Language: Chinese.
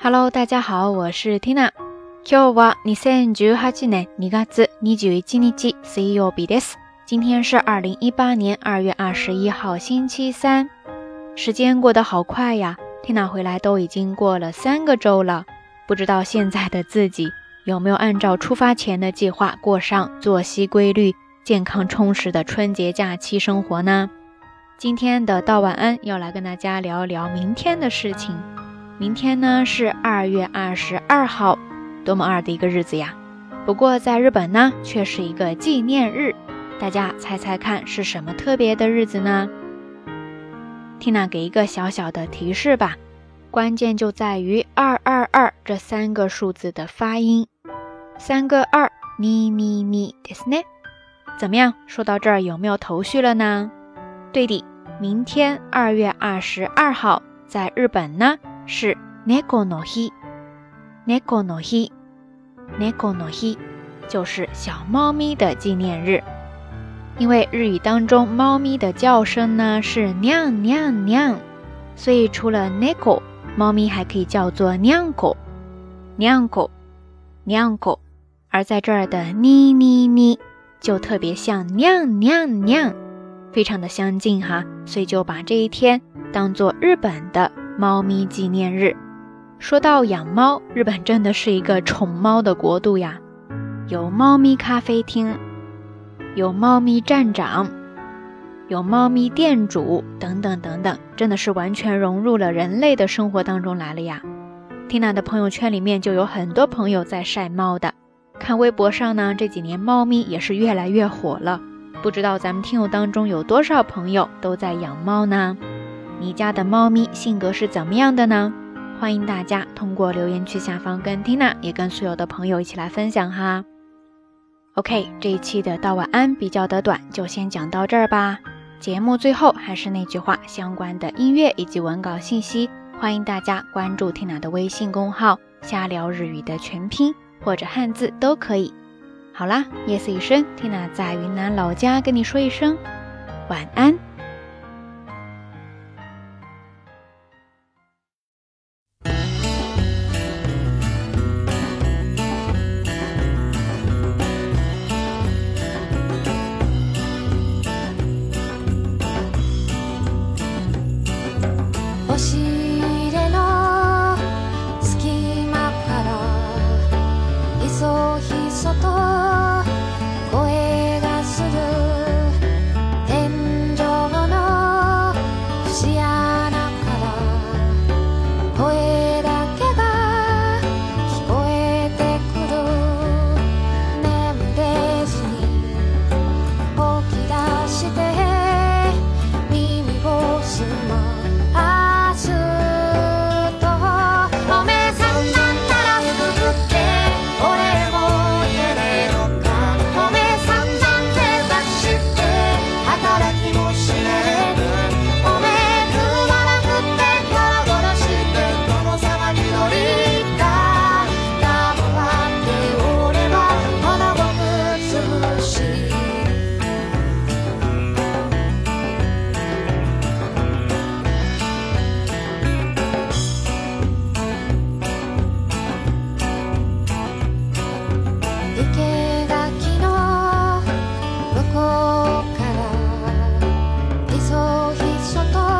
Hello，大家好，我是 Tina。今日は二千十八年二月二十一日水曜日です。今天是二零一八年二月二十一号，星期三。时间过得好快呀，Tina 回来都已经过了三个周了。不知道现在的自己有没有按照出发前的计划过上作息规律、健康充实的春节假期生活呢？今天的道晚安要来跟大家聊一聊明天的事情。 明天呢是二月二十二号，多么二的一个日子呀！不过在日本呢却是一个纪念日，大家猜猜看是什么特别的日子呢？Tina 给一个小小的提示吧，关键就在于二二二这三个数字的发音，三个二，你你你ですね？怎么样？说到这儿有没有头绪了呢？对的，明天二月二十二号，在日本呢。 是 neko no hi，neko no hi，neko no hi，就是小猫咪的纪念日。因为日语当中猫咪的叫声呢是娘娘娘，所以除了 neko，猫咪还可以叫做娘狗，娘狗，娘狗。而在这儿的妮妮妮就特别像娘娘娘，非常的相近哈，所以就把这一天当做日本的。猫咪纪念日，说到养猫，日本真的是一个宠猫的国度呀。有猫咪咖啡厅，有猫咪站长，有猫咪店主等等等等，真的是完全融入了人类的生活当中来了呀。Tina 的朋友圈里面就有很多朋友在晒猫的，看微博上呢，这几年猫咪也是越来越火了。不知道咱们听友当中有多少朋友都在养猫呢？你家的猫咪性格是怎么样的呢？欢迎大家通过留言区下方跟 Tina 也跟所有的朋友一起来分享哈。OK，这一期的道晚安比较的短，就先讲到这儿吧。节目最后还是那句话，相关的音乐以及文稿信息，欢迎大家关注 Tina 的微信公号“瞎聊日语”的全拼或者汉字都可以。好啦，夜色已深，Tina 在云南老家跟你说一声晚安。もひっそと